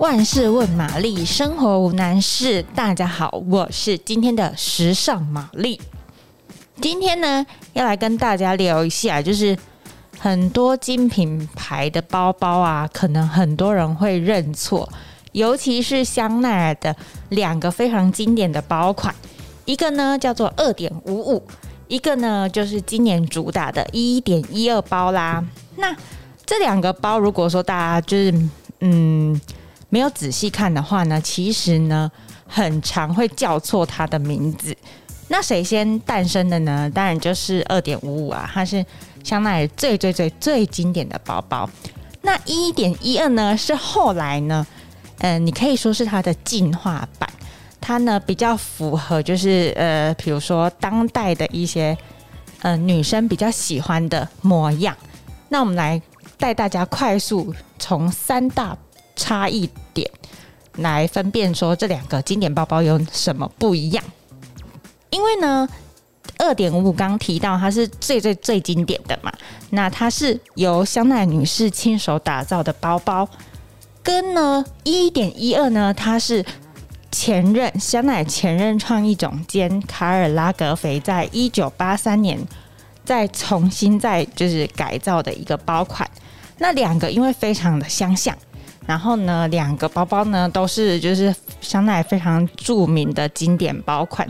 万事问玛丽，生活无难事。大家好，我是今天的时尚玛丽。今天呢，要来跟大家聊一下，就是很多精品牌的包包啊，可能很多人会认错，尤其是香奈儿的两个非常经典的包款，一个呢叫做二点五五，一个呢就是今年主打的一点一二包啦。那这两个包，如果说大家就是嗯。没有仔细看的话呢，其实呢，很常会叫错它的名字。那谁先诞生的呢？当然就是二点五五啊，它是香奈儿最最最最经典的包包。那一点一二呢，是后来呢，嗯、你可以说是它的进化版。它呢比较符合，就是呃，比如说当代的一些呃女生比较喜欢的模样。那我们来带大家快速从三大。差异点来分辨说这两个经典包包有什么不一样？因为呢，二点五五刚提到它是最最最经典的嘛，那它是由香奈女士亲手打造的包包，跟呢一点一二呢，它是前任香奈前任创意总监卡尔拉格菲在一九八三年再重新再就是改造的一个包款，那两个因为非常的相像。然后呢，两个包包呢都是就是香奈儿非常著名的经典包款，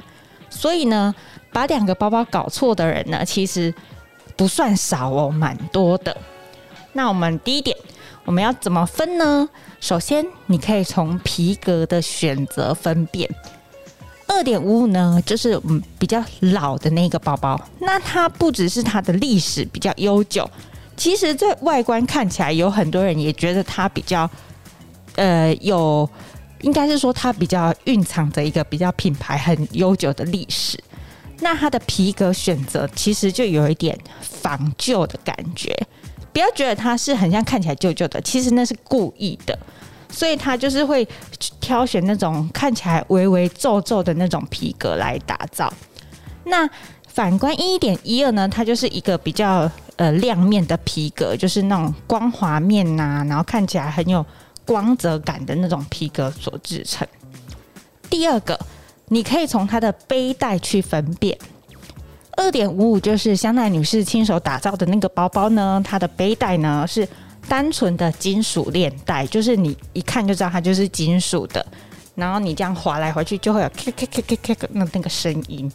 所以呢，把两个包包搞错的人呢，其实不算少哦，蛮多的。那我们第一点，我们要怎么分呢？首先，你可以从皮革的选择分辨。二点五五呢，就是嗯比较老的那个包包，那它不只是它的历史比较悠久，其实在外观看起来，有很多人也觉得它比较。呃，有，应该是说它比较蕴藏着一个比较品牌很悠久的历史。那它的皮革选择其实就有一点仿旧的感觉，不要觉得它是很像看起来旧旧的，其实那是故意的。所以它就是会挑选那种看起来微微皱皱的那种皮革来打造。那反观一点一二呢，它就是一个比较呃亮面的皮革，就是那种光滑面呐、然后看起来很有。光泽感的那种皮革所制成。第二个，你可以从它的背带去分辨。二点五五就是香奈女士亲手打造的那个包包呢，它的背带呢是单纯的金属链带，就是你一看就知道它就是金属的。然后你这样滑来滑去，就会有咔咔咔咔咔那那个声音。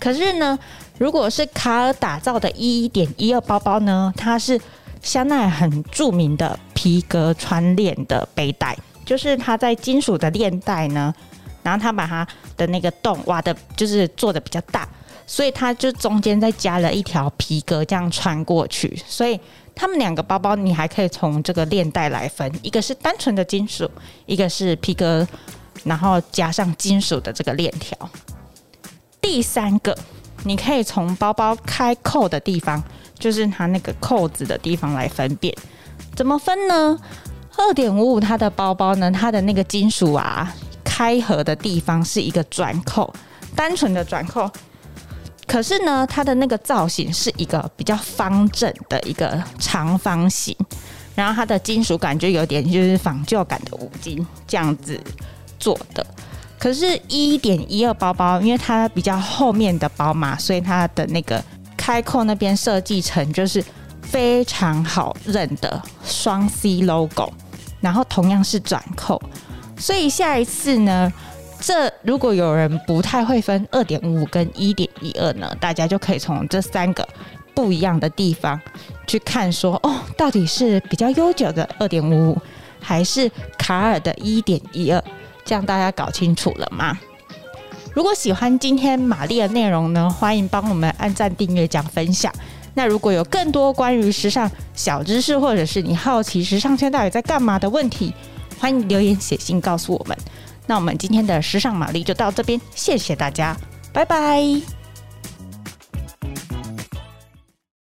可是呢，如果是卡尔打造的一点一二包包呢，它是。香奈儿很著名的皮革穿链的背带，就是它在金属的链带呢，然后它把它的那个洞挖的，就是做的比较大，所以它就中间再加了一条皮革这样穿过去，所以他们两个包包你还可以从这个链带来分，一个是单纯的金属，一个是皮革，然后加上金属的这个链条。第三个，你可以从包包开扣的地方。就是它那个扣子的地方来分辨，怎么分呢？二点五五它的包包呢，它的那个金属啊，开合的地方是一个转扣，单纯的转扣。可是呢，它的那个造型是一个比较方正的一个长方形，然后它的金属感就有点就是仿旧感的五金这样子做的。可是，一点一二包包，因为它比较后面的包嘛，所以它的那个。开扣那边设计成就是非常好认的双 C logo，然后同样是转扣，所以下一次呢，这如果有人不太会分二点五五跟一点一二呢，大家就可以从这三个不一样的地方去看说，哦，到底是比较悠久的二点五五，还是卡尔的一点一二，这样大家搞清楚了吗？如果喜欢今天玛丽的内容呢，欢迎帮我们按赞、订阅、讲分享。那如果有更多关于时尚小知识，或者是你好奇时尚圈到底在干嘛的问题，欢迎留言写信告诉我们。那我们今天的时尚玛丽就到这边，谢谢大家，拜拜。